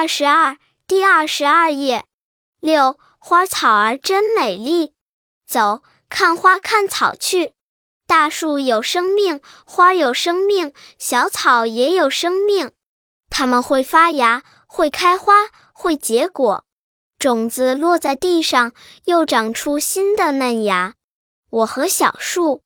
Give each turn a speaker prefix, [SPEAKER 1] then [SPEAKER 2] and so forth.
[SPEAKER 1] 二十二第二十二页。六花草儿真美丽。走看花看草去。大树有生命花有生命小草也有生命。它们会发芽会开花会结果。种子落在地上又长出新的嫩芽。我和小树